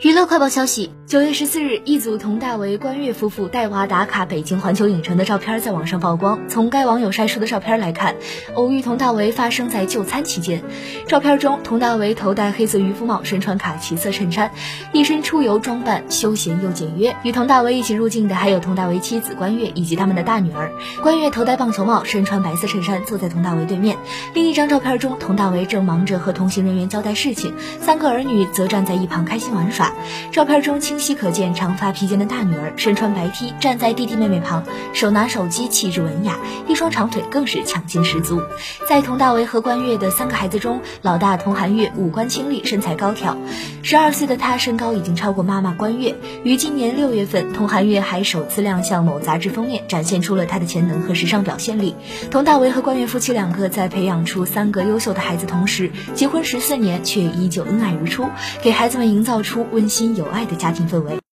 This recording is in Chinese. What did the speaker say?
娱乐快报消息：九月十四日，一组佟大为、关悦夫妇带娃打卡北京环球影城的照片在网上曝光。从该网友晒出的照片来看，偶遇佟大为发生在就餐期间。照片中，佟大为头戴黑色渔夫帽，身穿卡其色衬衫，一身出游装扮，休闲又简约。与佟大为一起入境的还有佟大为妻子关悦以及他们的大女儿。关悦头戴棒球帽，身穿白色衬衫，坐在佟大为对面。另一张照片中，佟大为正忙着和同行人员交代事情，三个儿女则站在一旁开心玩耍。照片中清晰可见长发披肩的大女儿身穿白 T 站在弟弟妹妹旁，手拿手机，气质文雅，一双长腿更是抢镜十足。在佟大为和关悦的三个孩子中，老大佟涵月五官清丽，身材高挑，十二岁的她身高已经超过妈妈关悦。于今年六月份，佟涵月还首次亮相某杂志封面，展现出了她的潜能和时尚表现力。佟大为和关悦夫妻两个在培养出三个优秀的孩子同时，结婚十四年却依旧恩爱如初，给孩子们营造出温馨。有爱的家庭氛围。